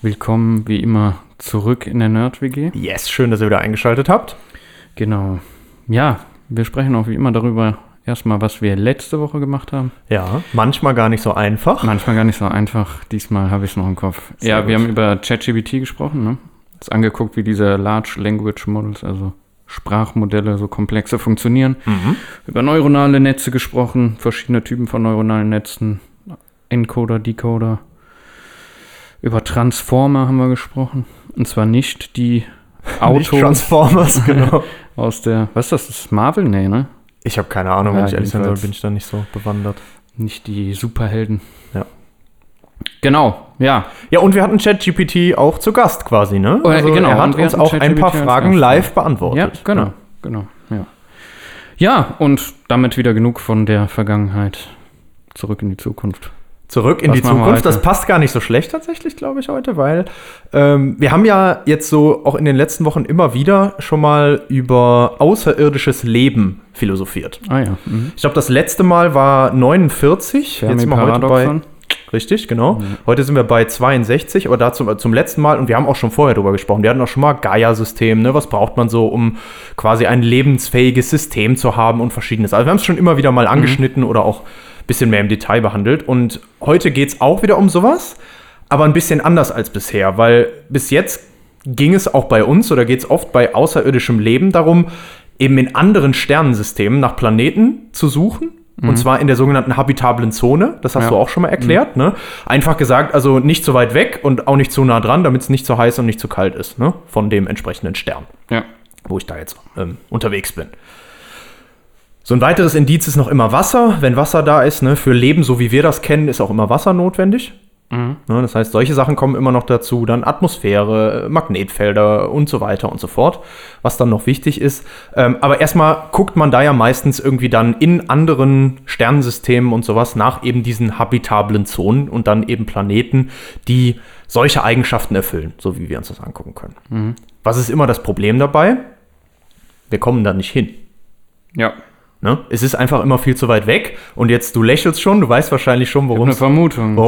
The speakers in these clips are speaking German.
Willkommen wie immer zurück in der Nerd-WG. Yes, schön, dass ihr wieder eingeschaltet habt. Genau. Ja, wir sprechen auch wie immer darüber erstmal, was wir letzte Woche gemacht haben. Ja, manchmal gar nicht so einfach. Manchmal gar nicht so einfach. Diesmal habe ich es noch im Kopf. Sehr ja, wir gut. haben über ChatGPT gesprochen, ne? Uns angeguckt, wie diese Large Language Models, also Sprachmodelle, so komplexe funktionieren. Mhm. Über neuronale Netze gesprochen, verschiedene Typen von neuronalen Netzen, Encoder, Decoder. Über Transformer haben wir gesprochen. Und zwar nicht die Nicht Autos Transformers, genau. aus der, was ist das, das ist Marvel? Nee, ne? Ich habe keine Ahnung, wenn Ja, ich ehrlich sein soll, bin ich da nicht so bewandert. Nicht die Superhelden. Ja. Genau, ja. Ja, und wir hatten ChatGPT auch zu Gast quasi, ne? Oh, ja, genau, er hat uns auch ein paar Fragen live beantwortet. Ja, genau, genau, ja. Ja, und damit wieder genug von der Vergangenheit. Zurück in die Zukunft. Zurück in Was die wir Zukunft. Das passt gar nicht so schlecht tatsächlich, glaube ich, heute, weil ähm, wir haben ja jetzt so auch in den letzten Wochen immer wieder schon mal über außerirdisches Leben philosophiert. Ah ja. Mhm. Ich glaube, das letzte Mal war 49. Jetzt sind wir heute bei. Richtig, genau. Heute sind wir bei 62, aber dazu zum letzten Mal, und wir haben auch schon vorher drüber gesprochen, wir hatten auch schon mal Gaia-System, ne? was braucht man so, um quasi ein lebensfähiges System zu haben und verschiedenes. Also wir haben es schon immer wieder mal angeschnitten oder auch bisschen mehr im Detail behandelt. Und heute geht es auch wieder um sowas, aber ein bisschen anders als bisher, weil bis jetzt ging es auch bei uns oder geht es oft bei außerirdischem Leben darum, eben in anderen Sternensystemen nach Planeten zu suchen. Und zwar in der sogenannten habitablen Zone. Das hast Ja. du auch schon mal erklärt. Ne? Einfach gesagt, also nicht so weit weg und auch nicht zu nah dran, damit es nicht zu heiß und nicht zu kalt ist ne? von dem entsprechenden Stern, Ja. wo ich da jetzt ähm, unterwegs bin. So ein weiteres Indiz ist noch immer Wasser. Wenn Wasser da ist, ne, für Leben, so wie wir das kennen, ist auch immer Wasser notwendig. Mhm. Ne, das heißt, solche Sachen kommen immer noch dazu, dann Atmosphäre, Magnetfelder und so weiter und so fort, was dann noch wichtig ist. Ähm, aber erstmal guckt man da ja meistens irgendwie dann in anderen Sternensystemen und sowas nach eben diesen habitablen Zonen und dann eben Planeten, die solche Eigenschaften erfüllen, so wie wir uns das angucken können. Was ist immer das Problem dabei? Wir kommen da nicht hin. Ja. Ne? Es ist einfach immer viel zu weit weg und jetzt, du lächelst schon, du weißt wahrscheinlich schon, worum es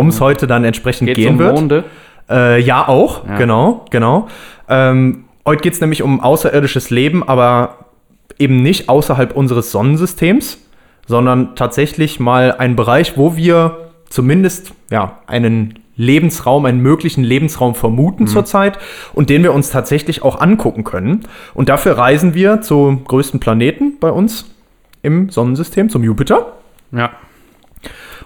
es heute dann entsprechend Geht's gehen um wird. Monde? Äh, ja, auch, Ja. genau, genau. Ähm, heute geht es nämlich um außerirdisches Leben, aber eben nicht außerhalb unseres Sonnensystems, sondern tatsächlich mal ein Bereich, wo wir zumindest ja, einen Lebensraum, einen möglichen Lebensraum vermuten zurzeit und den wir uns tatsächlich auch angucken können. Und dafür reisen wir zum größten Planeten bei uns im Sonnensystem, zum Jupiter. Ja.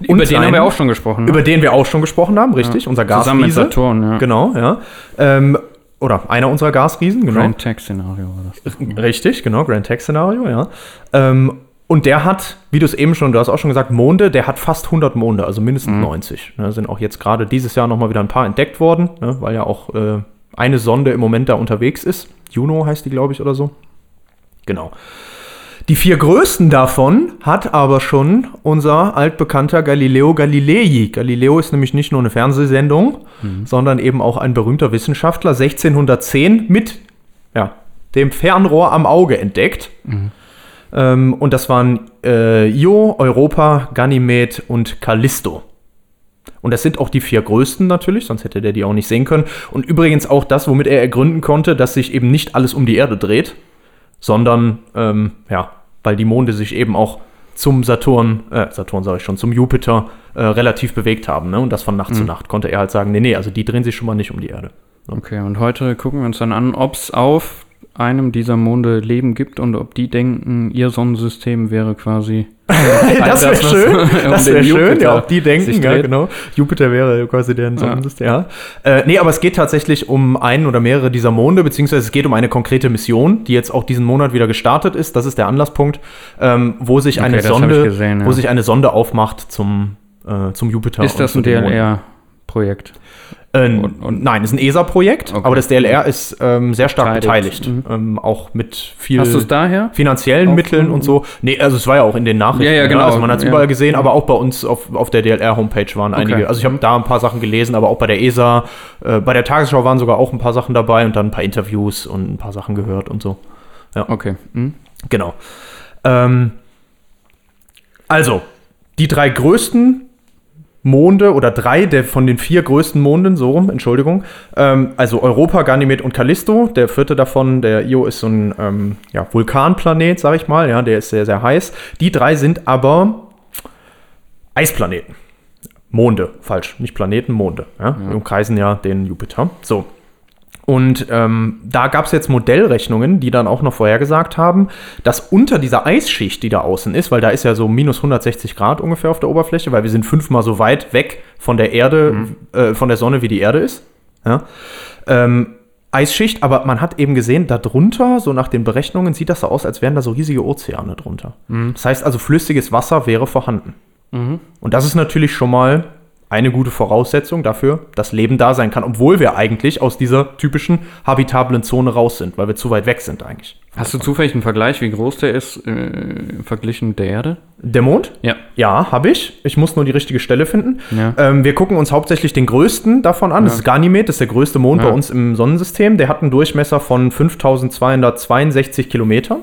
Und Über den haben wir einen- auch schon gesprochen. Ne? Über den wir auch schon gesprochen haben, richtig, unser Gasriese. Zusammen mit Saturn, ja. Genau, ja. Ähm, oder einer unserer Gasriesen, genau. Grand Tech-Szenario war das. Richtig, genau, Grand Tech-Szenario, ja. Ähm, und der hat, wie du es eben schon, du hast auch schon gesagt, Monde, der hat fast 100 Monde, also mindestens 90. Ne, sind auch jetzt gerade dieses Jahr nochmal wieder ein paar entdeckt worden, ne, weil ja auch äh, eine Sonde im Moment da unterwegs ist. Juno heißt die, glaube ich, oder so. Genau. Die vier größten davon hat aber schon unser altbekannter Galileo Galilei. Galileo ist nämlich nicht nur eine Fernsehsendung, sondern eben auch ein berühmter Wissenschaftler, 1610 mit ja, dem Fernrohr am Auge entdeckt. Ähm, und das waren äh, Io, Europa, Ganymed und Callisto. Und das sind auch die vier größten natürlich, sonst hätte der die auch nicht sehen können. Und übrigens auch das, womit er ergründen konnte, dass sich eben nicht alles um die Erde dreht, sondern, ähm, ja, weil die Monde sich eben auch zum Saturn, äh, Saturn sage ich schon, zum Jupiter äh, relativ bewegt haben. Ne? Und das von Nacht zu Nacht konnte er halt sagen, nee, nee, also die drehen sich schon mal nicht um die Erde. Okay, und heute gucken wir uns dann an, ob es auf einem dieser Monde Leben gibt und ob die denken, ihr Sonnensystem wäre quasi. Das wäre schön. Das wäre schön, Jupiter ja, ob die denken, ja, genau. Jupiter wäre quasi deren Sonnensystem, ja. Äh, nee, aber es geht tatsächlich um einen oder mehrere dieser Monde, beziehungsweise es geht um eine konkrete Mission, die jetzt auch diesen Monat wieder gestartet ist. Das ist der Anlasspunkt, ähm, wo sich eine hab ich Sonde, gesehen, ja. wo sich eine Sonde aufmacht zum, äh, zum Jupiter. Ist das ein. DLR-Projekt? Äh, Und- und- nein, ist ein ESA-Projekt, Okay. aber das DLR ist ähm, sehr stark Beteiligt. beteiligt. Ähm, auch mit viel Hast du es daher? finanziellen Auch- Mitteln und so. Nee, also es war ja auch in den Nachrichten. Ja, ja, ne? genau. Also man hat es Ja. überall gesehen, aber auch bei uns auf, auf der DLR-Homepage waren einige. Also ich habe da ein paar Sachen gelesen, aber auch bei der ESA, äh, bei der Tagesschau waren sogar auch ein paar Sachen dabei und dann ein paar Interviews und ein paar Sachen gehört und so. Okay. Hm? Genau. Ähm, also, die drei größten Monde oder drei der von den vier größten Monden, so rum, Entschuldigung. Ähm, also Europa, Ganymed und Callisto. Der vierte davon, der Io, ist so ein ähm, ja, Vulkanplanet, sag ich mal. Ja, der ist sehr, sehr heiß. Die drei sind aber Eisplaneten. Monde, falsch, nicht Planeten, Monde. Ja? Wir umkreisen ja den Jupiter. So. Und ähm, da gab es jetzt Modellrechnungen, die dann auch noch vorhergesagt haben, dass unter dieser Eisschicht, die da außen ist, weil da ist ja so minus 160 Grad ungefähr auf der Oberfläche, weil wir sind fünfmal so weit weg von der Erde, äh, von der Sonne, wie die Erde ist. Ja? Ähm, Eisschicht, aber man hat eben gesehen, darunter, so nach den Berechnungen, sieht das so aus, als wären da so riesige Ozeane drunter. Das heißt also, flüssiges Wasser wäre vorhanden. Und das ist natürlich schon mal eine gute Voraussetzung dafür, dass Leben da sein kann, obwohl wir eigentlich aus dieser typischen habitablen Zone raus sind, weil wir zu weit weg sind eigentlich. Hast du zufällig einen Vergleich, wie groß der ist, äh, verglichen mit der Erde? Der Mond? Ja. Ja, habe ich. Ich muss nur die richtige Stelle finden. Ja. Ähm, wir gucken uns hauptsächlich den größten davon an. Das ist Ganymed, das ist der größte Mond Ja. bei uns im Sonnensystem. Der hat einen Durchmesser von 5262 Kilometern.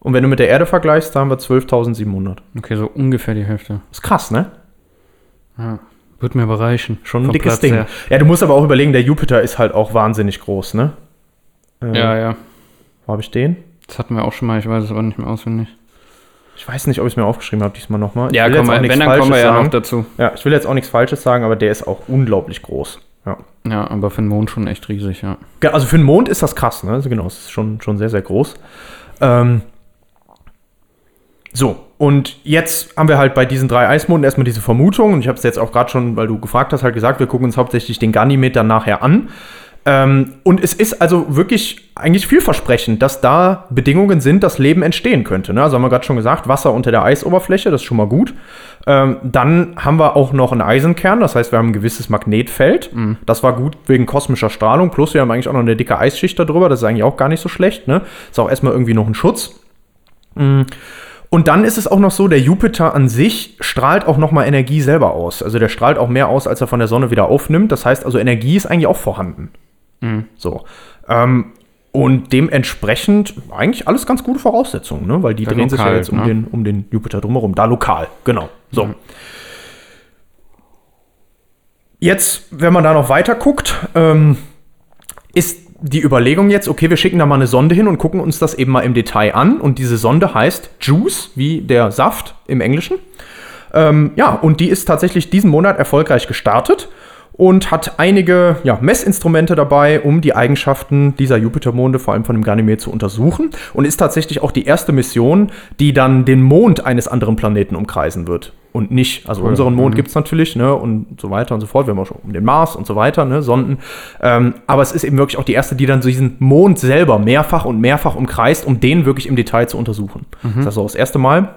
Und wenn du mit der Erde vergleichst, da haben wir 12.700. Okay, so ungefähr die Hälfte. Ist krass, ne? Ja. Wird mir aber reichen. Schon ein dickes Platz Ding. her. Ja, du musst aber auch überlegen, der Jupiter ist halt auch wahnsinnig groß, ne? Äh, Ja, ja. Wo habe ich den? Das hatten wir auch schon mal, ich weiß es aber nicht mehr auswendig. Ich weiß nicht, ob ich es mir aufgeschrieben habe diesmal nochmal. Ja, komm, wenn, dann kommen wir ja sagen. noch dazu. Ja, ich will jetzt auch nichts Falsches sagen, aber der ist auch unglaublich groß. Ja. Ja, aber für den Mond schon echt riesig, ja. Also für den Mond ist das krass, ne? Also genau, es ist schon, schon sehr, sehr groß. Ähm, so, und jetzt haben wir halt bei diesen drei Eismonden erstmal diese Vermutung, und ich habe es jetzt auch gerade schon, weil du gefragt hast, halt gesagt, wir gucken uns hauptsächlich den Ganymed dann nachher an. Ähm, und es ist also wirklich eigentlich vielversprechend, dass da Bedingungen sind, dass Leben entstehen könnte. Ne? Also haben wir gerade schon gesagt, Wasser unter der Eisoberfläche, das ist schon mal gut. Ähm, dann haben wir auch noch einen Eisenkern, das heißt, wir haben ein gewisses Magnetfeld. Das war gut wegen kosmischer Strahlung. Plus wir haben eigentlich auch noch eine dicke Eisschicht darüber, das ist eigentlich auch gar nicht so schlecht. Ne? Ist auch erstmal irgendwie noch ein Schutz. Und dann ist es auch noch so, der Jupiter an sich strahlt auch noch mal Energie selber aus. Also der strahlt auch mehr aus, als er von der Sonne wieder aufnimmt. Das heißt also, Energie ist eigentlich auch vorhanden. So. Ähm, und dementsprechend eigentlich alles ganz gute Voraussetzungen, ne? weil die Ja, drehen sich ja lokal, jetzt um, ne? den, um den Jupiter drumherum. Da lokal, genau. So. Jetzt, wenn man da noch weiter guckt, ähm, ist die Überlegung jetzt, okay, wir schicken da mal eine Sonde hin und gucken uns das eben mal im Detail an. Und diese Sonde heißt Juice, wie der Saft im Englischen. Ähm, ja, und die ist tatsächlich diesen Monat erfolgreich gestartet und hat einige ja, Messinstrumente dabei, um die Eigenschaften dieser Jupitermonde, vor allem von dem Ganymed, zu untersuchen. Und ist tatsächlich auch die erste Mission, die dann den Mond eines anderen Planeten umkreisen wird. Und nicht, also unseren Mond gibt's natürlich, ne, und so weiter und so fort. Wir haben auch schon um den Mars und so weiter, ne, Sonden. Ähm, aber es ist eben wirklich auch die erste, die dann so diesen Mond selber mehrfach und mehrfach umkreist, um den wirklich im Detail zu untersuchen. Das ist also das erste Mal.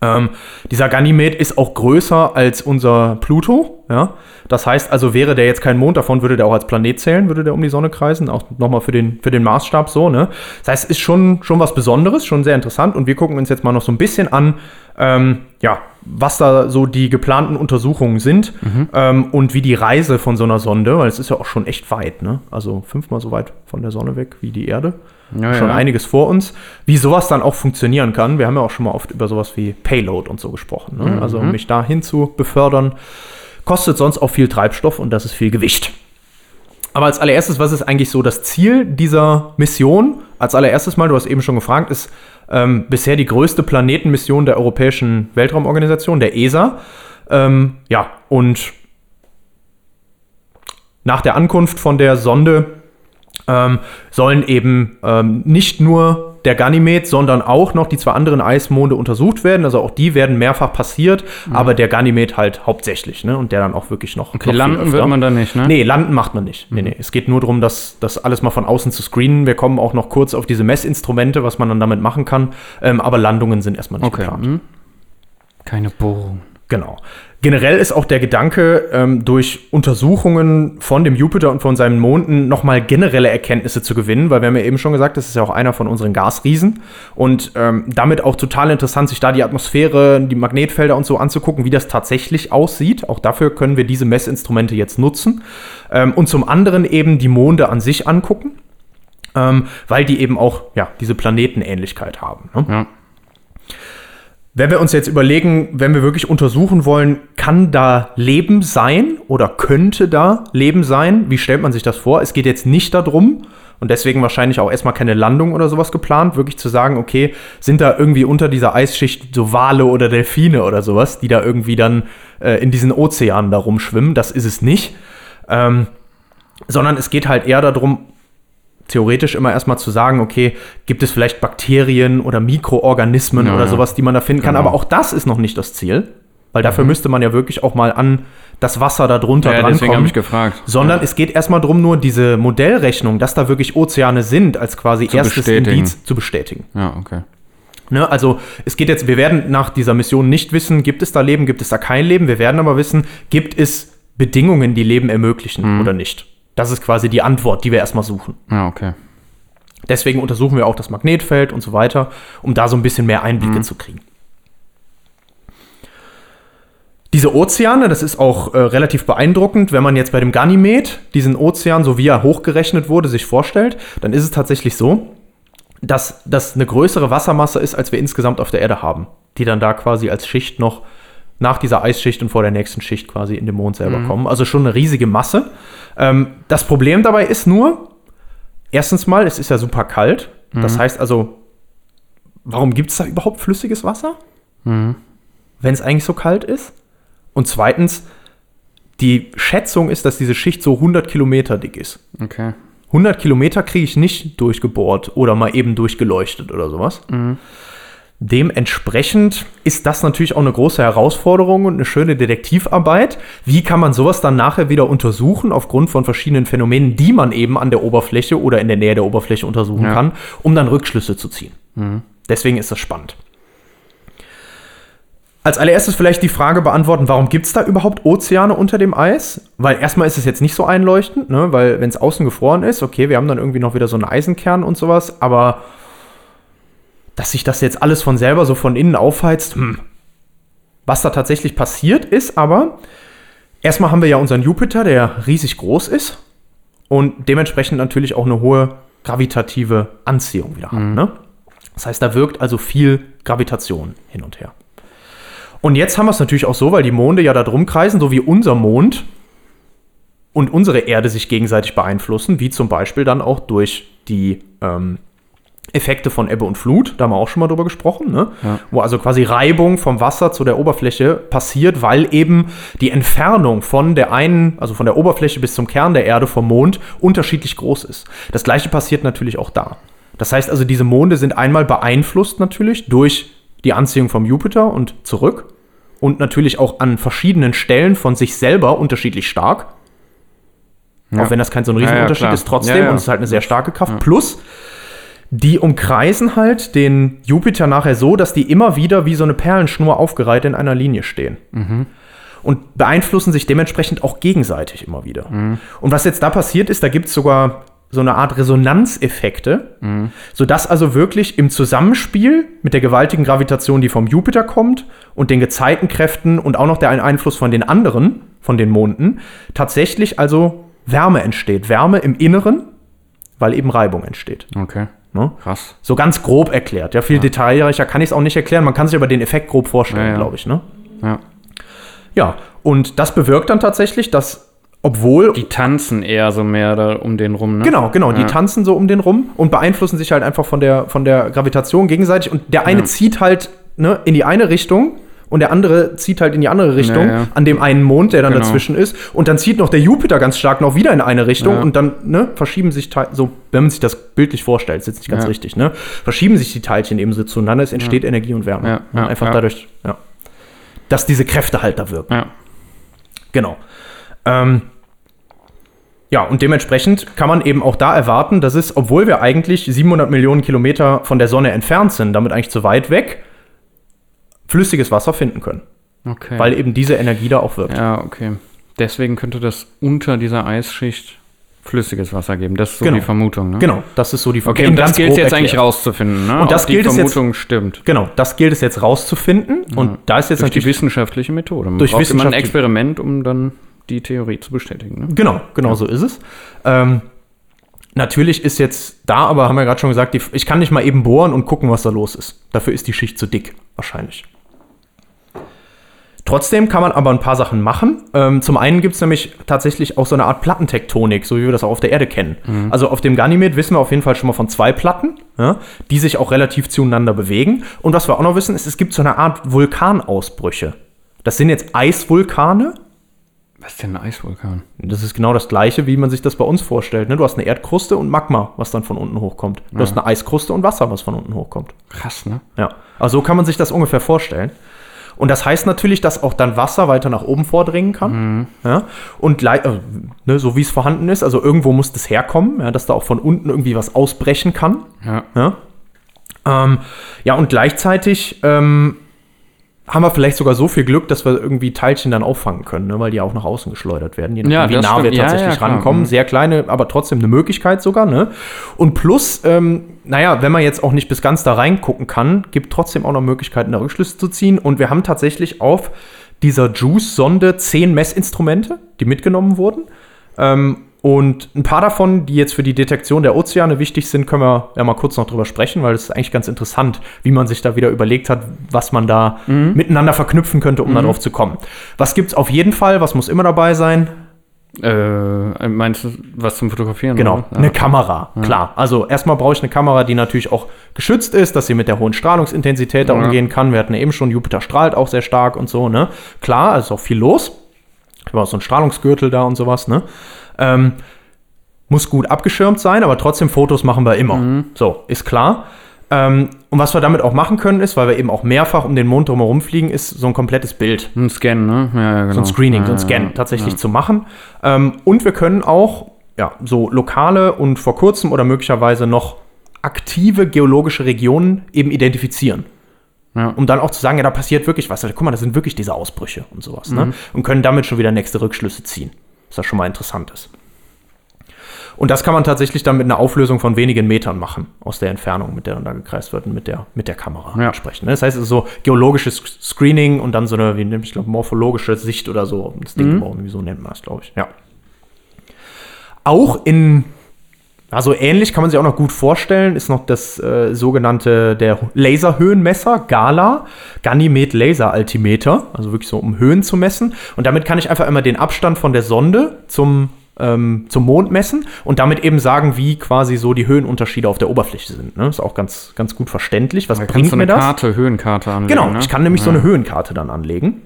Ähm, dieser Ganymed ist auch größer als unser Pluto. Ja? Das heißt also, wäre der jetzt kein Mond, davon würde der auch als Planet zählen, würde der um die Sonne kreisen. Auch nochmal für den, für den Maßstab so. Ne? Das heißt, es ist schon, schon was Besonderes, schon sehr interessant. Und wir gucken uns jetzt mal noch so ein bisschen an, ähm, ja, was da so die geplanten Untersuchungen sind ähm, und wie die Reise von so einer Sonde, weil es ist ja auch schon echt weit, ne? Also fünfmal so weit von der Sonne weg wie die Erde Ja, schon ja. einiges vor uns, wie sowas dann auch funktionieren kann. Wir haben ja auch schon mal oft über sowas wie Payload und so gesprochen. Ne? Also um mich dahin zu befördern, kostet sonst auch viel Treibstoff und das ist viel Gewicht. Aber als allererstes, was ist eigentlich so das Ziel dieser Mission? Als allererstes mal, du hast eben schon gefragt, ist ähm, bisher die größte Planetenmission der Europäischen Weltraumorganisation, der ESA. Ähm, ja, und nach der Ankunft von der Sonde ähm, sollen eben ähm, nicht nur der Ganymed, sondern auch noch die zwei anderen Eismonde untersucht werden. Also auch die werden mehrfach passiert, aber der Ganymed halt hauptsächlich, ne? Und der dann auch wirklich noch. Okay, noch landen wird man da nicht, ne? Nee, landen macht man nicht. Nee, nee. Es geht nur darum, das, das alles mal von außen zu screenen. Wir kommen auch noch kurz auf diese Messinstrumente, was man dann damit machen kann. Ähm, aber Landungen sind erstmal nicht Okay. geplant. Hm? Keine Bohrung. Genau. Generell ist auch der Gedanke, ähm, durch Untersuchungen von dem Jupiter und von seinen Monden nochmal generelle Erkenntnisse zu gewinnen, weil wir haben ja eben schon gesagt, das ist ja auch einer von unseren Gasriesen und ähm, damit auch total interessant, sich da die Atmosphäre, die Magnetfelder und so anzugucken, wie das tatsächlich aussieht. Auch dafür können wir diese Messinstrumente jetzt nutzen. Ähm, und zum anderen eben die Monde an sich angucken, ähm, weil die eben auch ja, diese Planetenähnlichkeit haben. Ne? Ja. Wenn wir uns jetzt überlegen, wenn wir wirklich untersuchen wollen, kann da Leben sein oder könnte da Leben sein? Wie stellt man sich das vor? Es geht jetzt nicht darum, und deswegen wahrscheinlich auch erstmal keine Landung oder sowas geplant, wirklich zu sagen, okay, sind da irgendwie unter dieser Eisschicht so Wale oder Delfine oder sowas, die da irgendwie dann äh, in diesen Ozeanen da rumschwimmen? Das ist es nicht. Ähm, sondern es geht halt eher darum, theoretisch immer erstmal zu sagen, okay, gibt es vielleicht Bakterien oder Mikroorganismen Ja, oder ja. sowas, die man da finden kann. Genau. Aber auch das ist noch nicht das Ziel, weil dafür müsste man ja wirklich auch mal an das Wasser darunter Ja, deswegen habe drankommen. ich gefragt. Sondern es geht erstmal darum, nur diese Modellrechnung, dass da wirklich Ozeane sind, als quasi Zu erstes bestätigen. Indiz zu bestätigen. Ja, okay. Ne, also es geht jetzt, wir werden nach dieser Mission nicht wissen, gibt es da Leben, gibt es da kein Leben. Wir werden aber wissen, gibt es Bedingungen, die Leben ermöglichen oder nicht. Das ist quasi die Antwort, die wir erstmal suchen. Ja, okay. Deswegen untersuchen wir auch das Magnetfeld und so weiter, um da so ein bisschen mehr Einblicke zu kriegen. Diese Ozeane, das ist auch äh, relativ beeindruckend, wenn man jetzt bei dem Ganymed diesen Ozean, so wie er hochgerechnet wurde, sich vorstellt, dann ist es tatsächlich so, dass das eine größere Wassermasse ist, als wir insgesamt auf der Erde haben, die dann da quasi als Schicht noch nach dieser Eisschicht und vor der nächsten Schicht quasi in den Mond selber kommen. Also schon eine riesige Masse. Ähm, das Problem dabei ist nur, erstens mal, es ist ja super kalt. Das heißt also, warum gibt es da überhaupt flüssiges Wasser? Wenn es eigentlich so kalt ist? Und zweitens, die Schätzung ist, dass diese Schicht so 100 Kilometer dick ist. Okay. 100 Kilometer kriege ich nicht durchgebohrt oder mal eben durchgeleuchtet oder sowas. Dementsprechend ist das natürlich auch eine große Herausforderung und eine schöne Detektivarbeit. Wie kann man sowas dann nachher wieder untersuchen aufgrund von verschiedenen Phänomenen, die man eben an der Oberfläche oder in der Nähe der Oberfläche untersuchen Ja. kann, um dann Rückschlüsse zu ziehen. Deswegen ist das spannend. Als allererstes vielleicht die Frage beantworten, warum gibt es da überhaupt Ozeane unter dem Eis? Weil erstmal ist es jetzt nicht so einleuchtend, ne? weil wenn es außen gefroren ist, okay, wir haben dann irgendwie noch wieder so einen Eisenkern und sowas, aber dass sich das jetzt alles von selber so von innen aufheizt, hm. was da tatsächlich passiert ist, aber erstmal haben wir ja unseren Jupiter, der riesig groß ist und dementsprechend natürlich auch eine hohe gravitative Anziehung wieder hat. Ne? Das heißt, da wirkt also viel Gravitation hin und her. Und jetzt haben wir es natürlich auch so, weil die Monde ja da drum kreisen, so wie unser Mond und unsere Erde sich gegenseitig beeinflussen, wie zum Beispiel dann auch durch die ähm, Effekte von Ebbe und Flut, da haben wir auch schon mal drüber gesprochen, ne? Ja. wo also quasi Reibung vom Wasser zu der Oberfläche passiert, weil eben die Entfernung von der einen, also von der Oberfläche bis zum Kern der Erde vom Mond unterschiedlich groß ist. Das gleiche passiert natürlich auch da. Das heißt also, diese Monde sind einmal beeinflusst natürlich durch die Anziehung vom Jupiter und zurück und natürlich auch an verschiedenen Stellen von sich selber unterschiedlich stark. Ja. Auch wenn das kein so ein Ja, ja, Riesenunterschied klar. ist, trotzdem, Ja, ja. und es ist halt eine sehr starke Kraft. Plus, die umkreisen halt den Jupiter nachher so, dass die immer wieder wie so eine Perlenschnur aufgereiht in einer Linie stehen. Und beeinflussen sich dementsprechend auch gegenseitig immer wieder. Und was jetzt da passiert ist, da gibt es sogar so eine Art Resonanzeffekte, sodass also wirklich im Zusammenspiel mit der gewaltigen Gravitation, die vom Jupiter kommt, und den Gezeitenkräften und auch noch der Einfluss von den anderen, von den Monden, tatsächlich also Wärme entsteht. Wärme im Inneren, weil eben Reibung entsteht. Okay. Ne? Krass. So ganz grob erklärt. Ja, viel detailreicher kann ich es auch nicht erklären. Man kann sich aber den Effekt grob vorstellen, Ja, ja. glaube ich. Ne? Ja. Ja, und das bewirkt dann tatsächlich, dass, obwohl. Die tanzen eher so mehr da um den rum, ne? Genau, genau. Die Ja. tanzen so um den rum und beeinflussen sich halt einfach von der, von der Gravitation gegenseitig. Und der eine Ja. zieht halt ne, in die eine Richtung und der andere zieht halt in die andere Richtung Ja, ja. an dem einen Mond, der dann Genau. dazwischen ist. Und dann zieht noch der Jupiter ganz stark noch wieder in eine Richtung Ja. und dann ne, verschieben sich Teil- so, wenn man sich das bildlich vorstellt, ist jetzt nicht ganz richtig, ne? Verschieben sich die Teilchen eben so zueinander, es entsteht Energie und Wärme. Einfach dadurch. Dass diese Kräfte halt da wirken. Genau. Ähm, ja, und dementsprechend kann man eben auch da erwarten, dass es, obwohl wir eigentlich 700 Millionen Kilometer von der Sonne entfernt sind, damit eigentlich zu weit weg, flüssiges Wasser finden können. Okay. weil eben diese Energie da auch wirkt. ja, okay. Deswegen könnte das unter dieser Eisschicht flüssiges Wasser geben. Das ist so Genau. die Vermutung, ne? Genau, das ist so die Okay, in und das ganz gilt grob jetzt eigentlich erklärt. rauszufinden, ne? Und das Ob die gilt es jetzt- Vermutung stimmt. Genau, das gilt es jetzt rauszufinden. Und da ist jetzt Durch die wissenschaftliche Methode. Man Durch braucht immer ein Experiment, um dann die Theorie zu bestätigen. Ne? Genau, genau so ist es. Ähm, natürlich ist jetzt da, aber haben wir gerade schon gesagt, die, ich kann nicht mal eben bohren und gucken, was da los ist. Dafür ist die Schicht zu dick, wahrscheinlich. Trotzdem kann man aber ein paar Sachen machen. Ähm, zum einen gibt es nämlich tatsächlich auch so eine Art Plattentektonik, so wie wir das auch auf der Erde kennen. Also auf dem Ganymed wissen wir auf jeden Fall schon mal von zwei Platten, ja, die sich auch relativ zueinander bewegen. Und was wir auch noch wissen, ist, es gibt so eine Art Vulkanausbrüche. Das sind jetzt Eisvulkane, Was ist denn ein Eisvulkan? das ist genau das gleiche, wie man sich das bei uns vorstellt. Ne? Du hast eine Erdkruste und Magma, was dann von unten hochkommt. Du hast eine Eiskruste und Wasser, was von unten hochkommt. Krass, ne? Ja. Also so kann man sich das ungefähr vorstellen. Und das heißt natürlich, dass auch dann Wasser weiter nach oben vordringen kann. Ja? Und äh, ne, so wie es vorhanden ist, also irgendwo muss das herkommen, ja, dass da auch von unten irgendwie was ausbrechen kann. Ja. Ja, ähm, ja und gleichzeitig ähm, haben wir vielleicht sogar so viel Glück, dass wir irgendwie Teilchen dann auffangen können, ne? weil die auch nach außen geschleudert werden, je nachdem, Ja, wie nah wir. Ja, tatsächlich ja, rankommen. Mhm. Sehr kleine, aber trotzdem eine Möglichkeit sogar. Ne? Und plus, ähm, naja, wenn man jetzt auch nicht bis ganz da reingucken kann, gibt trotzdem auch noch Möglichkeiten, da Rückschlüsse zu ziehen. Und wir haben tatsächlich auf dieser Juice-Sonde zehn Messinstrumente, die mitgenommen wurden. Ähm, und ein paar davon, die jetzt für die Detektion der Ozeane wichtig sind, können wir ja mal kurz noch drüber sprechen, weil es ist eigentlich ganz interessant, wie man sich da wieder überlegt hat, was man da miteinander verknüpfen könnte, um darauf zu kommen. Was gibt es auf jeden Fall? Was muss immer dabei sein? Äh, meinst du was zum Fotografieren? Genau, oder? eine Ja. Kamera, klar. Also erstmal brauche ich eine Kamera, die natürlich auch geschützt ist, dass sie mit der hohen Strahlungsintensität da Ja. umgehen kann. Wir hatten ja eben schon, Jupiter strahlt auch sehr stark und so, ne? Klar, es ist auch viel los. Ich habe auch so einen Strahlungsgürtel da und sowas, ne? Ähm, muss gut abgeschirmt sein, aber trotzdem Fotos machen wir immer. Mhm. So, ist klar. Ähm, und was wir damit auch machen können, ist, weil wir eben auch mehrfach um den Mond drumherum fliegen, ist so ein komplettes Bild Ein Scan, ne? Ja, ja, genau. so ein Screening, ja, so ein Scan tatsächlich zu machen. Ähm, und wir können auch ja, so lokale und vor kurzem oder möglicherweise noch aktive geologische Regionen eben identifizieren. Ja. Um dann auch zu sagen, ja, da passiert wirklich was. Guck mal, das sind wirklich diese Ausbrüche und sowas. Ne? Mhm. Und können damit schon wieder nächste Rückschlüsse ziehen. Was ja schon mal interessant ist. Und das kann man tatsächlich dann mit einer Auflösung von wenigen Metern machen, aus der Entfernung, mit der dann da gekreist wird und mit der, mit der Kamera Ja. entsprechend. ne? Das heißt, es ist so geologisches Screening und dann so eine, wie nennt ich glaube, morphologische Sicht oder so, das Ding Mhm. zu bauen. Wie so nennt man das, glaube ich. Ja. Auch in, also ähnlich kann man sich auch noch gut vorstellen, ist noch das äh, sogenannte, der Laserhöhenmesser, GALA, Ganymed Laser Altimeter, also wirklich so, um Höhen zu messen. Und damit kann ich einfach immer den Abstand von der Sonde zum, ähm, zum Mond messen und damit eben sagen, wie quasi so die Höhenunterschiede auf der Oberfläche sind. Ne? Ist auch ganz, ganz gut verständlich. Was Da bringt kannst du mir eine das? Karte, Höhenkarte anlegen. Genau, ne? ich kann nämlich so Ja. eine Höhenkarte dann anlegen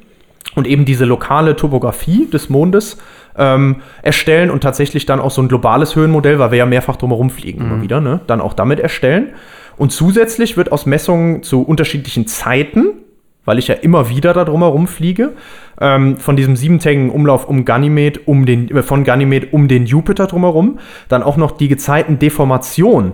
und eben diese lokale Topografie des Mondes ähm, erstellen und tatsächlich dann auch so ein globales Höhenmodell, weil wir ja mehrfach drumherum fliegen Mhm. immer wieder, ne? dann auch damit erstellen. Und zusätzlich wird aus Messungen zu unterschiedlichen Zeiten, weil ich ja immer wieder da drumherum fliege, ähm, von diesem siebentägigen Umlauf um Ganymed, um den, äh, von Ganymed um den Jupiter drumherum, dann auch noch die Gezeiten Deformation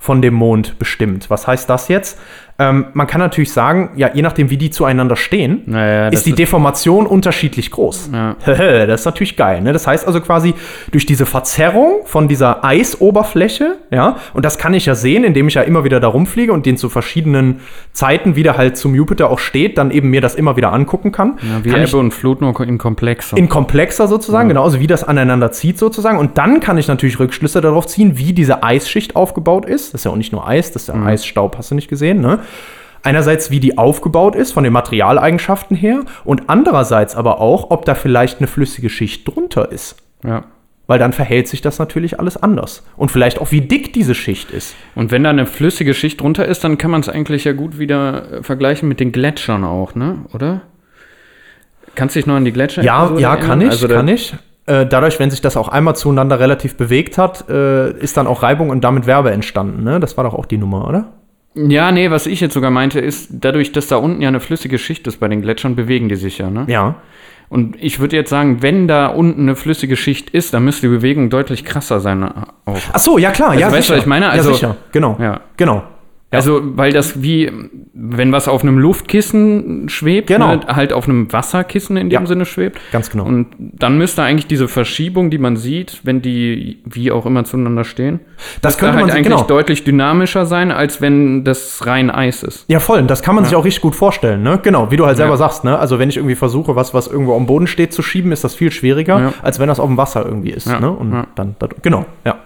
von dem Mond bestimmt. Was heißt das jetzt? Ähm, man kann natürlich sagen, ja, je nachdem, wie die zueinander stehen, Naja, ist die Deformation unterschiedlich groß. Ja. das ist natürlich geil. Ne? Das heißt also quasi durch diese Verzerrung von dieser Eisoberfläche, ja, und das kann ich ja sehen, indem ich ja immer wieder da rumfliege und den zu verschiedenen Zeiten wieder halt zum Jupiter auch steht, dann eben mir das immer wieder angucken kann. Ja, wie kann Ebbe und Flut nur in komplexer. in komplexer sozusagen, genau, also wie das aneinander zieht sozusagen. Und dann kann ich natürlich Rückschlüsse darauf ziehen, wie diese Eisschicht aufgebaut ist. Das ist ja auch nicht nur Eis, das ist ja Eisstaub, hast du nicht gesehen, ne? Einerseits, wie die aufgebaut ist, von den Materialeigenschaften her, und andererseits aber auch, ob da vielleicht eine flüssige Schicht drunter ist. ja. Weil dann verhält sich das natürlich alles anders. Und vielleicht auch, wie dick diese Schicht ist. Und wenn da eine flüssige Schicht drunter ist, dann kann man es eigentlich ja gut wieder äh, vergleichen mit den Gletschern auch, ne? Oder? Kannst du dich noch an die Gletscher Ja, ja, kann ich, Also kann ich. Äh, dadurch, wenn sich das auch einmal zueinander relativ bewegt hat, äh, ist dann auch Reibung und damit Werbe entstanden. Ne? Das war doch auch die Nummer, oder? Ja, nee, was ich jetzt sogar meinte, ist, dadurch, dass da unten ja eine flüssige Schicht ist bei den Gletschern, bewegen die sich ja, ne? Ja. Und ich würde jetzt sagen, wenn da unten eine flüssige Schicht ist, dann müsste die Bewegung deutlich krasser sein. äh, Auch. Ach so, ja klar, ja weißt du, was ich meine? Also- ja, sicher, genau. Ja. Genau. Also, weil das wie, wenn was auf einem Luftkissen schwebt, Genau. ne, halt auf einem Wasserkissen in dem Ja. Sinne schwebt. Ganz genau. Und dann müsste eigentlich diese Verschiebung, die man sieht, wenn die wie auch immer zueinander stehen, Das könnte halt man eigentlich genau. deutlich dynamischer sein, als wenn das rein Eis ist. Ja, voll. Und das kann man sich auch richtig gut vorstellen, ne? Genau, wie du halt selber Ja. sagst, ne? Also wenn ich irgendwie versuche, was, was irgendwo am Boden steht, zu schieben, ist das viel schwieriger, Ja. als wenn das auf dem Wasser irgendwie ist. Ja. Ne? Und Ja. dann, dann, genau, ja.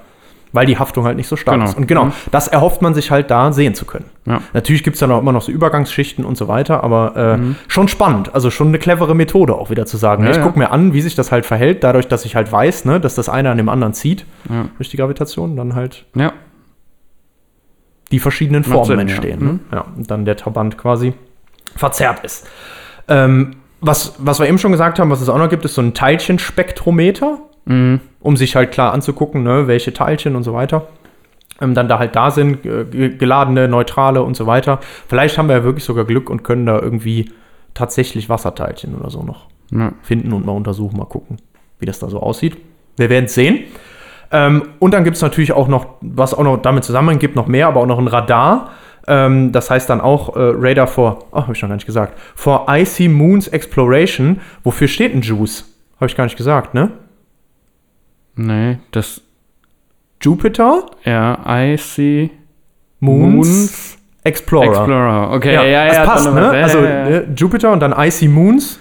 Weil die Haftung halt nicht so stark Genau. ist. Und genau, Mhm. das erhofft man sich halt da sehen zu können. Ja. Natürlich gibt es dann auch immer noch so Übergangsschichten und so weiter, aber äh, schon spannend. Also schon eine clevere Methode auch wieder zu sagen. Mhm. Ja, ich ja. gucke mir an, wie sich das halt verhält, dadurch, dass ich halt weiß, ne, dass das eine an dem anderen zieht Ja. durch die Gravitation, dann halt Ja. die verschiedenen Formen Sinn, ja. entstehen. Mhm. Ne? Ja, und dann der Verband quasi verzerrt ist. Ähm, was, was wir eben schon gesagt haben, was es auch noch gibt, ist so ein Teilchenspektrometer, Mhm. um sich halt klar anzugucken, ne, welche Teilchen und so weiter ähm, dann da halt da sind, ge- geladene, neutrale und so weiter. Vielleicht haben wir ja wirklich sogar Glück und können da irgendwie tatsächlich Wasserteilchen oder so noch Ja. finden und mal untersuchen, mal gucken, wie das da so aussieht. Wir werden es sehen. Ähm, und dann gibt es natürlich auch noch, was auch noch damit zusammenhängt, gibt noch mehr, aber auch noch ein Radar. Ähm, das heißt dann auch äh, Radar for, ach, habe ich schon gar nicht gesagt, for Icy Moons Exploration. Wofür steht ein JUICE? Habe ich gar nicht gesagt, ne? Nee, das, Jupiter ja, Icy Moons, Moons Explorer. Explorer. Okay, Ja, ja, ja. das ja, passt, ne? Also ne, Jupiter und dann Icy Moons,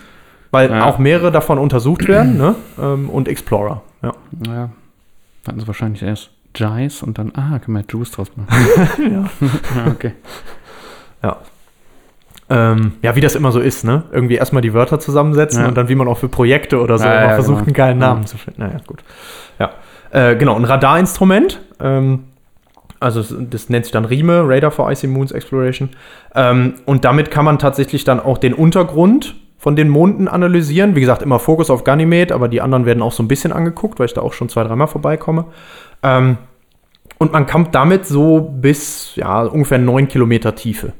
weil Ja. auch mehrere davon untersucht werden, ne? Ähm, und Explorer. Ja. Ja. Hatten sie wahrscheinlich erst Jice und dann, ah, können wir Juice draus machen. ja. ja, okay. Ja. Ähm, ja, wie das immer so ist, ne? Irgendwie erstmal die Wörter zusammensetzen Ja. und dann, wie man auch für Projekte oder so Ja, immer ja, versucht, genau. einen geilen. Namen zu finden. Naja, gut. Ja. Äh, genau, ein Radarinstrument. Ähm, also das nennt sich dann RIME, Radar for Icy Moons Exploration. Ähm, und damit kann man tatsächlich dann auch den Untergrund von den Monden analysieren. Wie gesagt, immer Fokus auf Ganymed, aber die anderen werden auch so ein bisschen angeguckt, weil ich da auch schon zwei, dreimal vorbeikomme. Ähm, und man kommt damit so bis ja, ungefähr neun Kilometer Tiefe.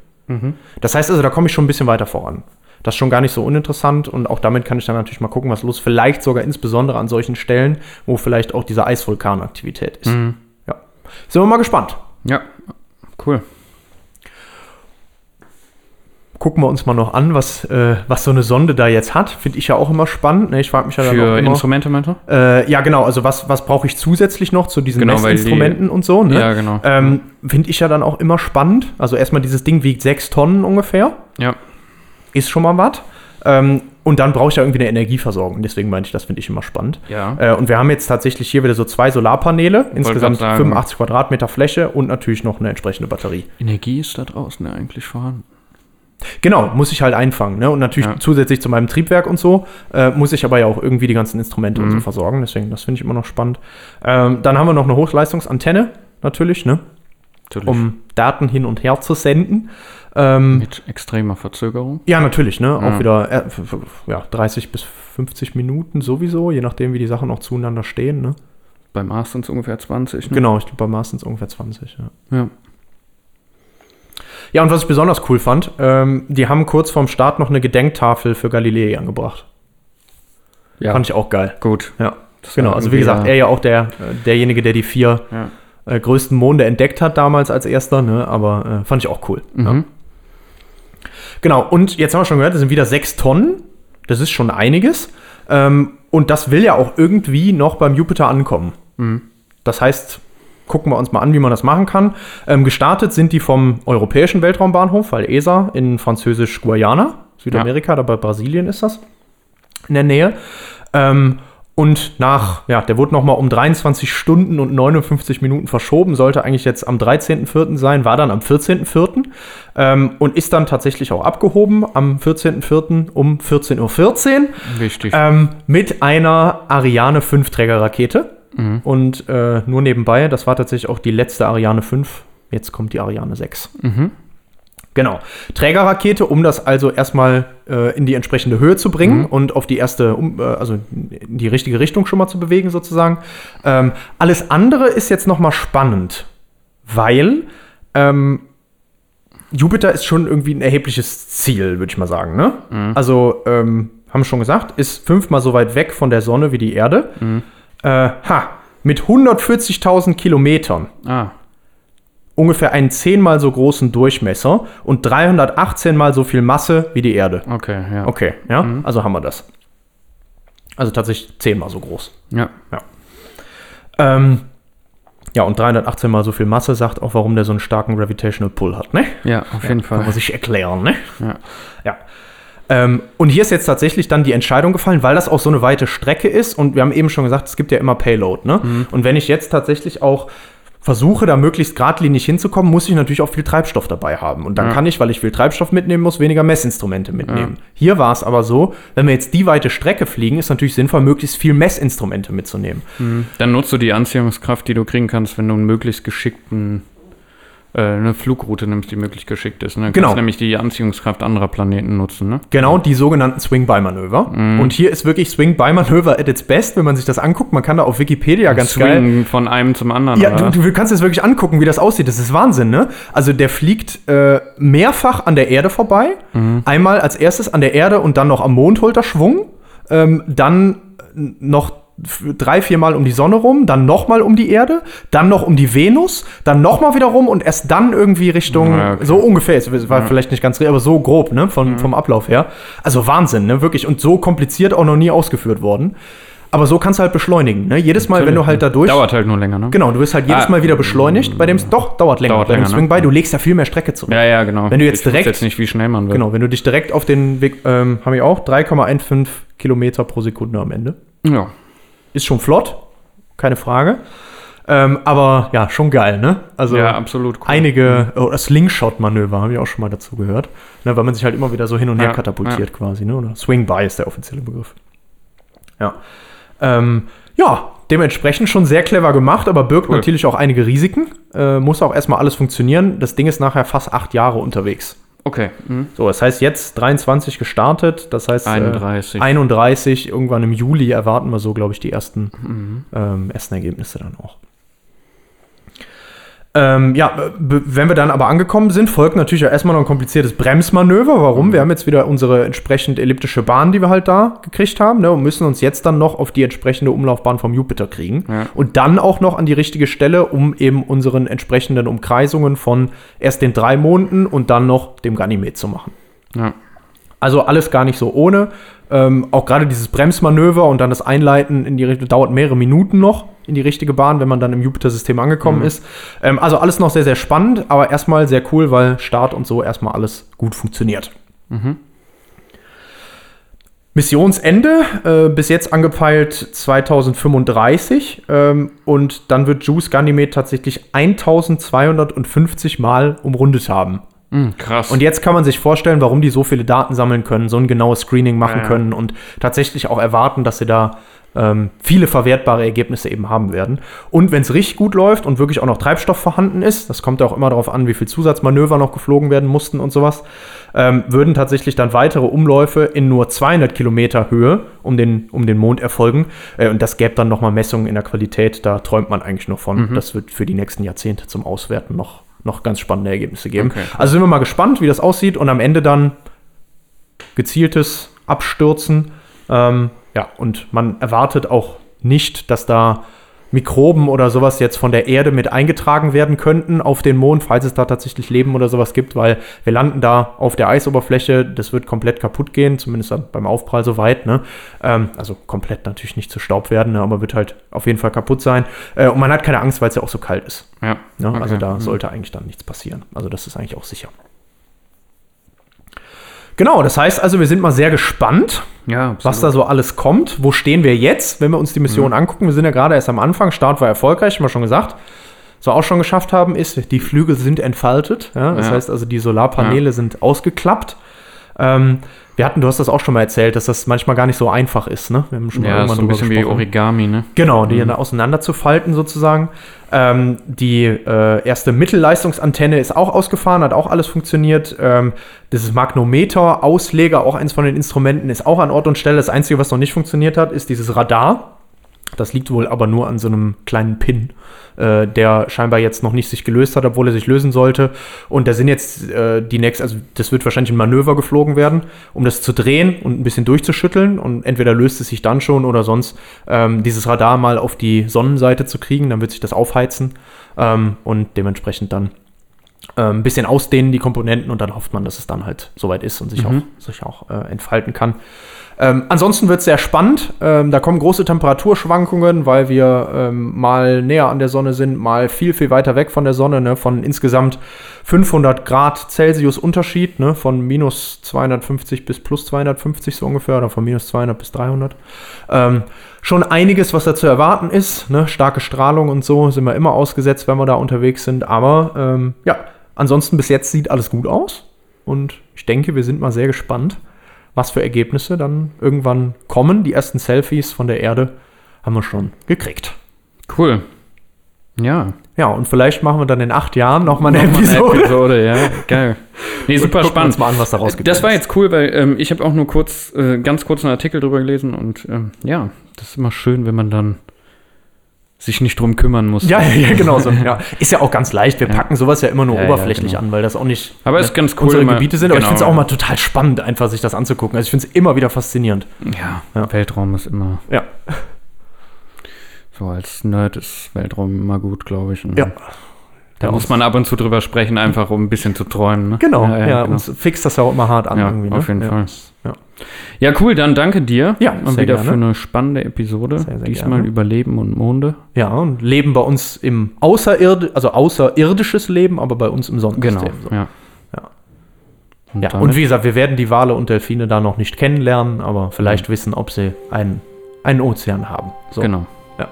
Das heißt also, da komme ich schon ein bisschen weiter voran. Das ist schon gar nicht so uninteressant und auch damit kann ich dann natürlich mal gucken, was los ist. Vielleicht sogar insbesondere an solchen Stellen, wo vielleicht auch diese Eisvulkanaktivität ist. Ja. Sind wir mal gespannt. Ja, cool. Gucken wir uns mal noch an, was, äh, was so eine Sonde da jetzt hat. Finde ich ja auch immer spannend. Ne? Ich frage mich ja dann auch Für immer. Instrumente, meinst du? Äh, ja, genau. Also was, was brauche ich zusätzlich noch zu diesen Genau, weil die- Messinstrumenten und so? Ne? Ja, genau. Ähm, Finde ich ja dann auch immer spannend. Also erstmal dieses Ding wiegt sechs Tonnen ungefähr. Ja. Ist schon mal was. Ähm, und dann brauche ich ja irgendwie eine Energieversorgung. Deswegen meine ich, das finde ich immer spannend. Ja. Äh, und wir haben jetzt tatsächlich hier wieder so zwei Solarpaneele, insgesamt grad sagen. 85 Quadratmeter Fläche und natürlich noch eine entsprechende Batterie. Energie ist da draußen ja eigentlich vorhanden. Genau, muss ich halt einfangen. Ne? Und natürlich Ja. zusätzlich zu meinem Triebwerk und so, äh, muss ich aber ja auch irgendwie die ganzen Instrumente und so Mhm. versorgen. Deswegen, das finde ich immer noch spannend. Ähm, dann haben wir noch eine Hochleistungsantenne, natürlich, ne? Natürlich. um Daten hin und her zu senden. Ähm, Mit extremer Verzögerung. ja, natürlich, ne? Auch Ja. wieder äh, ja, 30 bis 50 Minuten sowieso, je nachdem, wie die Sachen auch zueinander stehen. Ne? Beim Mars sind es ungefähr 20. Ne? Genau, ich glaube, bei Mars sind es ungefähr 20. Ja. Ja. Ja, und was ich besonders cool fand, ähm, die haben kurz vorm Start noch eine Gedenktafel für Galilei angebracht. ja. Fand ich auch geil. Gut. Ja, Das genau. Also wie gesagt, ja- er ja auch der, äh, derjenige, der die vier Ja. äh, größten Monde entdeckt hat damals als erster, ne? aber äh, fand ich auch cool. Ja. Mhm. Genau, und jetzt haben wir schon gehört, das sind wieder sechs Tonnen. Das ist schon einiges. Ähm, und das will ja auch irgendwie noch beim Jupiter ankommen. Das heißt, gucken wir uns mal an, wie man das machen kann. Ähm, gestartet sind die vom Europäischen Weltraumbahnhof, weil ESA in französisch Guayana, Südamerika, da bei Brasilien ist das, in der Nähe. Ähm, und nach, ja, der wurde nochmal um 23 Stunden und 59 Minuten verschoben, sollte eigentlich jetzt am 13.04. sein, war dann am 14.04. Ähm, und ist dann tatsächlich auch abgehoben am 14.04. um 14.14 Uhr Wichtig. ähm, mit einer Ariane 5 Trägerrakete. Und äh, nur nebenbei, das war tatsächlich auch die letzte Ariane 5. Jetzt kommt die Ariane 6. Mhm. Genau. Trägerrakete, um das also erstmal äh, in die entsprechende Höhe zu bringen Mhm. und auf die erste, um, äh, also in die richtige Richtung schon mal zu bewegen, sozusagen. Ähm, alles andere ist jetzt noch mal spannend, weil ähm, Jupiter ist schon irgendwie ein erhebliches Ziel, würde ich mal sagen. Ne? Mhm. Also, ähm, haben wir schon gesagt, ist fünfmal so weit weg von der Sonne wie die Erde. Mhm. Äh, ha, mit 140.000 Kilometern Ah. ungefähr einen zehnmal so großen Durchmesser und 318 mal so viel Masse wie die Erde. Okay, ja. Okay, ja, also haben wir das. Also tatsächlich zehnmal so groß. Ja. Ähm, ja, und 318 mal so viel Masse sagt auch, warum der so einen starken Gravitational Pull hat, ne? Ja, auf jeden Kann man Fall. sich erklären, ne? Ja. Ja. Ähm, und hier ist jetzt tatsächlich dann die Entscheidung gefallen, weil das auch so eine weite Strecke ist und wir haben eben schon gesagt, es gibt ja immer Payload, ne? Und wenn ich jetzt tatsächlich auch versuche, da möglichst geradlinig hinzukommen, muss ich natürlich auch viel Treibstoff dabei haben. Und dann Ja. kann ich, weil ich viel Treibstoff mitnehmen muss, weniger Messinstrumente mitnehmen. Hier war es aber so, wenn wir jetzt die weite Strecke fliegen, ist natürlich sinnvoll, möglichst viel Messinstrumente mitzunehmen. Dann nutzt du die Anziehungskraft, die du kriegen kannst, wenn du einen möglichst geschickten eine Flugroute nimmst, die möglichst geschickt ist. Ne? Du Genau. kannst nämlich die Anziehungskraft anderer Planeten nutzen. Ne? Genau, die sogenannten Swing-By-Manöver. Und hier ist wirklich Swing-By-Manöver at its best, wenn man sich das anguckt. Man kann da auf Wikipedia ganz geil. Swingen von einem zum anderen. Ja, du, du kannst es wirklich angucken, wie das aussieht. Das ist Wahnsinn, ne? Also der fliegt äh, mehrfach an der Erde vorbei. Einmal als erstes an der Erde und dann noch am Mond holt er Schwung. Ähm, dann äh, noch drei, vier Mal um die Sonne rum, dann noch mal um die Erde, dann noch um die Venus, dann noch mal wieder rum und erst dann irgendwie Richtung, Ja, okay. so ungefähr, es war vielleicht nicht ganz real, aber so grob, ne, von, vom Ablauf her. Also Wahnsinn, ne, wirklich. Und so kompliziert auch noch nie ausgeführt worden. Aber so kannst du halt beschleunigen, ne? Jedes Mal, wenn du halt da durch... Dauert halt nur länger, ne? Genau, du wirst halt jedes Ah. Mal wieder beschleunigt. Bei dem doch dauert länger. Dauert bei dem länger, ne? Swing by, du legst ja viel mehr Strecke zurück. Ja, ja, genau. Wenn du jetzt ich direkt- jetzt nicht, wie schnell man wird. Genau, wenn du dich direkt auf den Weg, ähm, haben wir auch 3,15 Kilometer pro Sekunde am Ende. Ja. Ist schon flott, keine Frage. Ähm, aber ja, schon geil, ne? Also ja, absolut cool. einige oder Slingshot-Manöver habe ich auch schon mal dazu gehört, ne, weil man sich halt immer wieder so hin und her Ja, katapultiert quasi, ne? Oder Swing by ist der offizielle Begriff. Ja. Ähm, ja, dementsprechend schon sehr clever gemacht, aber birgt Cool. natürlich auch einige Risiken. Äh, muss auch erstmal alles funktionieren. Das Ding ist nachher fast acht Jahre unterwegs. Okay. Mhm. So, das heißt jetzt 23 gestartet, das heißt 31. Äh, 31, irgendwann im Juli erwarten wir so, glaube ich, die ersten, Mhm. ähm, ersten Ergebnisse dann auch. Ähm, ja, wenn wir dann aber angekommen sind, folgt natürlich auch erstmal noch ein kompliziertes Bremsmanöver. Warum? Wir haben jetzt wieder unsere entsprechend elliptische Bahn, die wir halt da gekriegt haben, ne, und müssen uns jetzt dann noch auf die entsprechende Umlaufbahn vom Jupiter kriegen. Ja. Und dann auch noch an die richtige Stelle, um eben unseren entsprechenden Umkreisungen von erst den drei Monden und dann noch dem Ganymed zu machen. Ja. Also alles gar nicht so ohne. Ähm, auch gerade dieses Bremsmanöver und dann das Einleiten in die Richtung dauert mehrere Minuten noch in die richtige Bahn, wenn man dann im Jupiter-System angekommen ist. Ähm, also alles noch sehr, sehr spannend, aber erstmal sehr cool, weil Start und so erstmal alles gut funktioniert. Missionsende, äh, bis jetzt angepeilt 2035 ähm, und dann wird Juice Ganymed tatsächlich 1250 Mal umrundet haben. Mhm, krass. Und jetzt kann man sich vorstellen, warum die so viele Daten sammeln können, so ein genaues Screening machen Ja. können und tatsächlich auch erwarten, dass sie da ähm, viele verwertbare Ergebnisse eben haben werden. Und wenn es richtig gut läuft und wirklich auch noch Treibstoff vorhanden ist, das kommt ja auch immer darauf an, wie viel Zusatzmanöver noch geflogen werden mussten und sowas, ähm, würden tatsächlich dann weitere Umläufe in nur 200 Kilometer Höhe um den, um den Mond erfolgen. Äh, und das gäbe dann nochmal Messungen in der Qualität, da träumt man eigentlich noch von. Mhm. Das wird für die nächsten Jahrzehnte zum Auswerten noch, noch ganz spannende Ergebnisse geben. Okay. Also sind wir mal gespannt, wie das aussieht und am Ende dann gezieltes Abstürzen. Ähm, ja, und man erwartet auch nicht, dass da Mikroben oder sowas jetzt von der Erde mit eingetragen werden könnten auf den Mond, falls es da tatsächlich Leben oder sowas gibt, weil wir landen da auf der Eisoberfläche, das wird komplett kaputt gehen, zumindest dann beim Aufprall soweit. Ne? Ähm, also komplett natürlich nicht zu Staub werden, ne? aber wird halt auf jeden Fall kaputt sein. Äh, und man hat keine Angst, weil es ja auch so kalt ist. ja. Ne? Also Okay. da Mhm. sollte eigentlich dann nichts passieren. Also das ist eigentlich auch sicher. Genau, das heißt also, wir sind mal sehr gespannt, Ja, was da so alles kommt. Wo stehen wir jetzt, wenn wir uns die Mission Mhm. angucken? Wir sind ja gerade erst am Anfang. Start war erfolgreich, haben wir schon gesagt. Was wir auch schon geschafft haben, ist, die Flügel sind entfaltet. Ja? Das Ja. heißt also, die Solarpaneele sind ausgeklappt. Ähm, wir hatten, du hast das auch schon mal erzählt, dass das manchmal gar nicht so einfach ist. Ne? Wir haben schon mal Ja, ist so ein bisschen wie gesprochen. Origami, ne? Genau, die dann auseinander zu falten sozusagen. Ähm, die äh, erste Mittelleistungsantenne ist auch ausgefahren, hat auch alles funktioniert. Ähm, dieses Magnometer, Ausleger, auch eins von den Instrumenten, ist auch an Ort und Stelle. Das Einzige, was noch nicht funktioniert hat, ist dieses Radar. Das liegt wohl aber nur an so einem kleinen Pin, äh, der scheinbar jetzt noch nicht sich gelöst hat, obwohl er sich lösen sollte. Und da sind jetzt äh, die nächsten, also das wird wahrscheinlich ein Manöver geflogen werden, um das zu drehen und ein bisschen durchzuschütteln. Und entweder löst es sich dann schon oder sonst ähm, dieses Radar mal auf die Sonnenseite zu kriegen, dann wird sich das aufheizen ähm, und dementsprechend dann ähm, ein bisschen ausdehnen, die Komponenten, und dann hofft man, dass es dann halt soweit ist und sich Mhm. auch, sich auch äh, entfalten kann. Ähm, ansonsten wird es sehr spannend. Ähm, da kommen große Temperaturschwankungen, weil wir ähm, mal näher an der Sonne sind, mal viel, viel weiter weg von der Sonne. Ne? Von insgesamt 500 Grad Celsius Unterschied, ne? von minus 250 bis plus 250 so ungefähr, oder von minus 200 bis 300. Schon einiges, was da zu erwarten ist. Ne? Starke Strahlung und so sind wir immer ausgesetzt, wenn wir da unterwegs sind. Aber ähm, ja, ansonsten bis jetzt sieht alles gut aus. Und ich denke, wir sind mal sehr gespannt, was für Ergebnisse dann irgendwann kommen. Die ersten Selfies von der Erde haben wir schon gekriegt. Cool. Ja. Ja, und vielleicht machen wir dann in acht Jahren nochmal eine Nochmal eine Episode. Episode, ja. Geil. Nee, super spannend. uns mal an, was da rausgekommen Das war jetzt cool, weil ähm, ich habe auch nur kurz, äh, ganz kurz einen Artikel drüber gelesen und ähm, ja, das ist immer schön, wenn man dann sich nicht drum kümmern muss. Ja, ja, genau so. Ja. Ist ja auch ganz leicht. Wir Ja. packen sowas ja immer nur Ja, oberflächlich genau. an, weil das auch nicht Aber ist ganz cool, unsere mal- Gebiete sind. Aber ich genau. finde es auch mal total spannend, einfach sich das anzugucken. Also ich finde es immer wieder faszinierend. Ja, Ja. Weltraum ist immer, Ja. so als Nerd ist Weltraum immer gut, glaube ich. Und Ja. Da muss man ab und zu drüber sprechen, einfach um ein bisschen zu träumen. Ne? Genau, ja, ja, genau. uns fixt das ja auch immer hart an Ja, irgendwie. Ne? auf jeden ja. Fall. Ja. Ja, cool, dann danke dir. Ja, Mal wieder gerne. für eine spannende Episode. Sehr, sehr Diesmal gerne. über Leben und Monde. Ja, und leben bei uns im Außerird also außerirdisches Leben, aber bei uns im Sonnensystem. Genau. So. Ja. Ja. Und, Ja, und wie gesagt, wir werden die Wale und Delfine da noch nicht kennenlernen, aber vielleicht wissen, ob sie einen, einen Ozean haben. So. genau. Ja.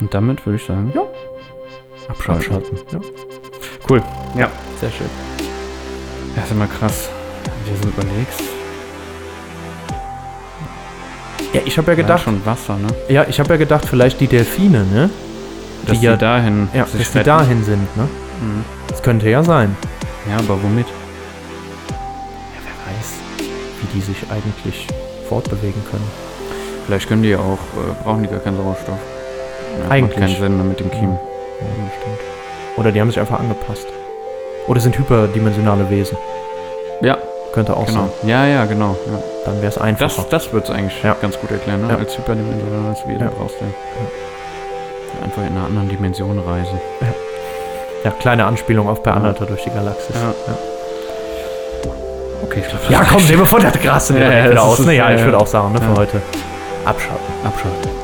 Und damit würde ich sagen, Ja. Abschalten. Abschalten. Ja. Cool. Ja. Sehr schön. Das ist immer krass, du so überlegst. Ja, ich habe ja Ja, gedacht, schon Wasser, ne? ja, ich habe ja gedacht, vielleicht die Delfine, ne? Dass Die die, ja- dahin Ja, dass die dahin sind, ne? Mhm. Das könnte ja sein. Ja, aber womit? Ja, wer weiß, wie die sich eigentlich fortbewegen können. Vielleicht können die ja auch, äh, brauchen die gar keinen Sauerstoff. Ja, Eigentlich. Macht keinen Sinn ne, mit dem Kiemen. Ja, stimmt. Oder die haben sich einfach angepasst. Oder sind hyperdimensionale Wesen. Ja, Könnte auch genau. sein. Ja, ja, genau. Ja. Dann wäre es einfacher. Das, das wird es eigentlich Ja. ganz gut erklären, ne? Ja. Als hyperdimensionales Wesen Ja. brauchst du einfach in einer anderen Dimension reisen. ja, kleine Anspielung auf Per Ja. Anhalter durch die Galaxis. Ja. Ja. Okay, ich glaube, Ja, komm, sehen wir von der Grasse Ja, wieder, ja, aus. ist- Ne, ja, ja, ich ja. würde auch sagen, ne, für Ja. heute abschalten. abschalten.